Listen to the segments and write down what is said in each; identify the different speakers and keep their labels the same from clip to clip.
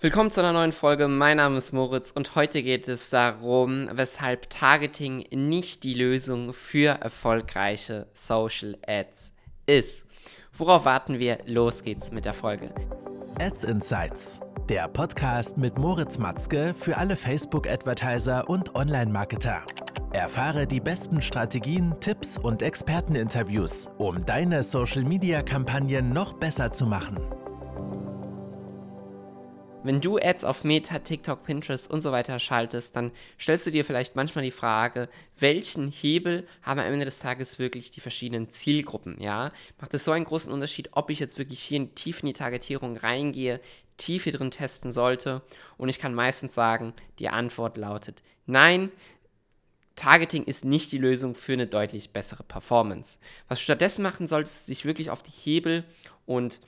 Speaker 1: Willkommen zu einer neuen Folge. Mein Name ist Moritz und heute geht es darum, weshalb Targeting nicht die Lösung für erfolgreiche Social Ads ist. Worauf warten wir? Los geht's mit der Folge.
Speaker 2: Ads Insights, der Podcast mit Moritz Matzke für alle Facebook-Advertiser und Online-Marketer. Erfahre die besten Strategien, Tipps und Experteninterviews, um deine Social-Media-Kampagnen noch besser zu machen.
Speaker 1: Wenn du Ads auf Meta, TikTok, Pinterest und so weiter schaltest, dann stellst du dir vielleicht manchmal die Frage, welchen Hebel haben am Ende des Tages wirklich die verschiedenen Zielgruppen, ja? Macht es so einen großen Unterschied, ob ich jetzt wirklich hier tief in die Targetierung reingehe, tief hier drin testen sollte? Und ich kann meistens sagen, die Antwort lautet nein. Targeting ist nicht die Lösung für eine deutlich bessere Performance. Was du stattdessen machen solltest, ist dich wirklich auf die Hebel und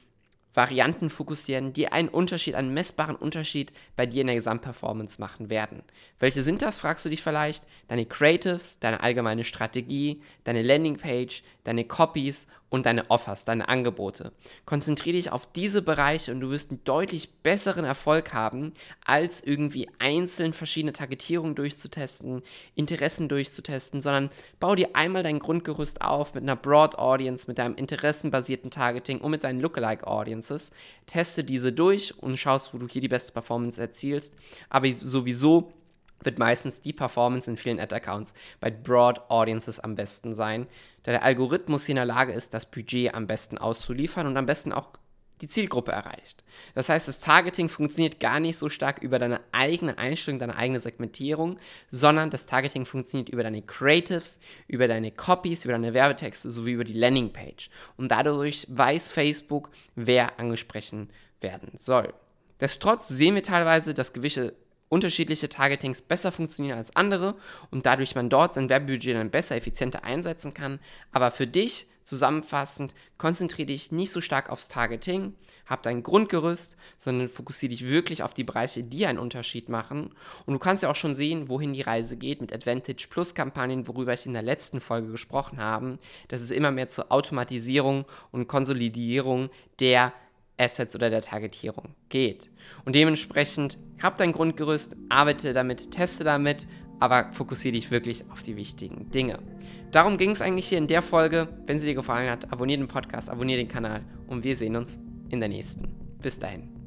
Speaker 1: Varianten fokussieren, die einen Unterschied, einen messbaren Unterschied bei dir in der Gesamtperformance machen werden. Welche sind das, fragst du dich vielleicht? Deine Creatives, deine allgemeine Strategie, deine Landingpage, deine Copies und deine Offers, deine Angebote. Konzentriere dich auf diese Bereiche und du wirst einen deutlich besseren Erfolg haben, als irgendwie einzeln verschiedene Targetierungen durchzutesten, Interessen durchzutesten, sondern bau dir einmal dein Grundgerüst auf mit einer Broad Audience, mit deinem interessenbasierten Targeting und mit deinen Lookalike Audiences. Teste diese durch und schaust, wo du hier die beste Performance erzielst. Aber sowieso wird meistens die Performance in vielen Ad-Accounts bei Broad Audiences am besten sein, da der Algorithmus hier in der Lage ist, das Budget am besten auszuliefern und am besten auch die Zielgruppe erreicht. Das heißt, das Targeting funktioniert gar nicht so stark über deine eigene Einstellung, deine eigene Segmentierung, sondern das Targeting funktioniert über deine Creatives, über deine Copies, über deine Werbetexte sowie über die Landingpage. Und dadurch weiß Facebook, wer angesprochen werden soll. Destotrotz sehen wir teilweise, dass gewisse unterschiedliche Targetings besser funktionieren als andere und dadurch man dort sein Werbebudget dann besser, effizienter einsetzen kann. Aber für dich zusammenfassend, konzentriere dich nicht so stark aufs Targeting, hab dein Grundgerüst, sondern fokussiere dich wirklich auf die Bereiche, die einen Unterschied machen. Und du kannst ja auch schon sehen, wohin die Reise geht mit Advantage Plus Kampagnen, worüber ich in der letzten Folge gesprochen habe, dass es immer mehr zur Automatisierung und Konsolidierung der Assets oder der Targetierung geht. Und dementsprechend hab dein Grundgerüst, arbeite damit, teste damit, aber fokussiere dich wirklich auf die wichtigen Dinge. Darum ging es eigentlich hier in der Folge. Wenn sie dir gefallen hat, abonniere den Podcast, abonniere den Kanal und wir sehen uns in der nächsten. Bis dahin.